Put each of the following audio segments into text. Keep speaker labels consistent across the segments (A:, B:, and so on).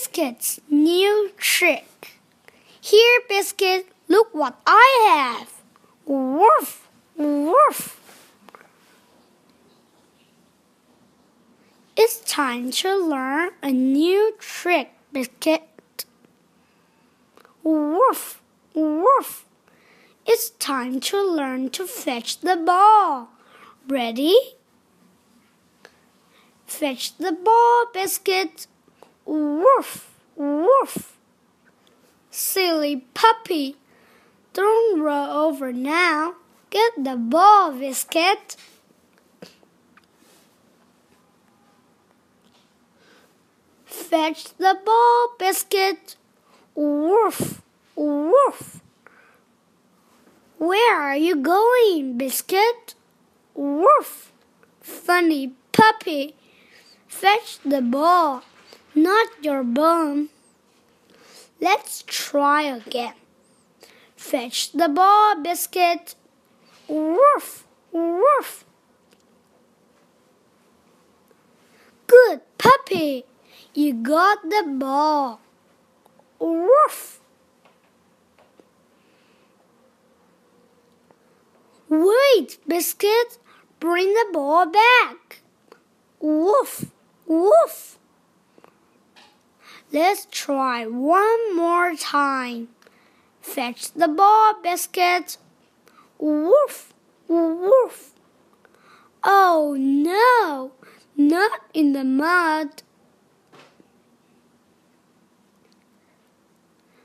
A: Biscuit's new trick. Here, Biscuit, look what I have. Woof, woof. It's time to learn a new trick, Biscuit. Woof, woof. It's time to learn to fetch the ball. Ready? Fetch the ball, Biscuit. Woof, woof. Silly puppy. Don't roll over now. Get the ball, Biscuit. Fetch the ball, Biscuit. Woof, woof. Where are you going, Biscuit? Woof. Funny puppy. Fetch the ball, not your bone. Let's try again. Fetch the ball, Biscuit. Woof, woof. Good puppy. You got the ball. Woof. Wait, Biscuit. Bring the ball back. Woof, woof. Let's try one more time. Fetch the ball, Biscuit. Woof, woof. Oh no, not in the mud.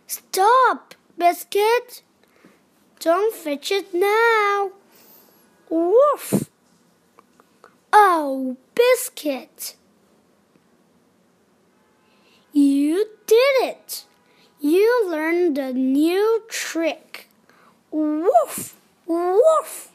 A: Stop, Biscuit. Don't fetch it now. Woof. Oh, Biscuit. You did it. You learned a new trick. Woof, woof.